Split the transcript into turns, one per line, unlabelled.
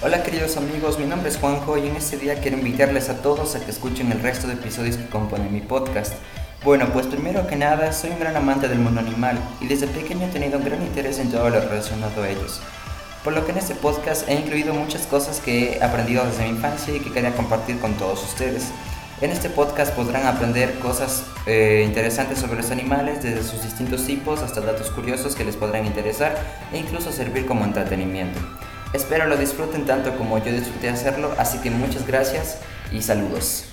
Hola queridos amigos, mi nombre es Juanjo y en este día quiero invitarles a todos a que escuchen el resto de episodios que componen mi podcast. Bueno, pues primero que nada, soy un gran amante del mundo animal y desde pequeño he tenido un gran interés en todo lo relacionado a ellos. Por lo que en este podcast he incluido muchas cosas que he aprendido desde mi infancia y que quería compartir con todos ustedes. En este podcast podrán aprender cosas eh, interesantes sobre los animales, desde sus distintos tipos hasta datos curiosos que les podrán interesar e incluso servir como entretenimiento. Espero lo disfruten tanto como yo disfruté hacerlo, así que muchas gracias y saludos.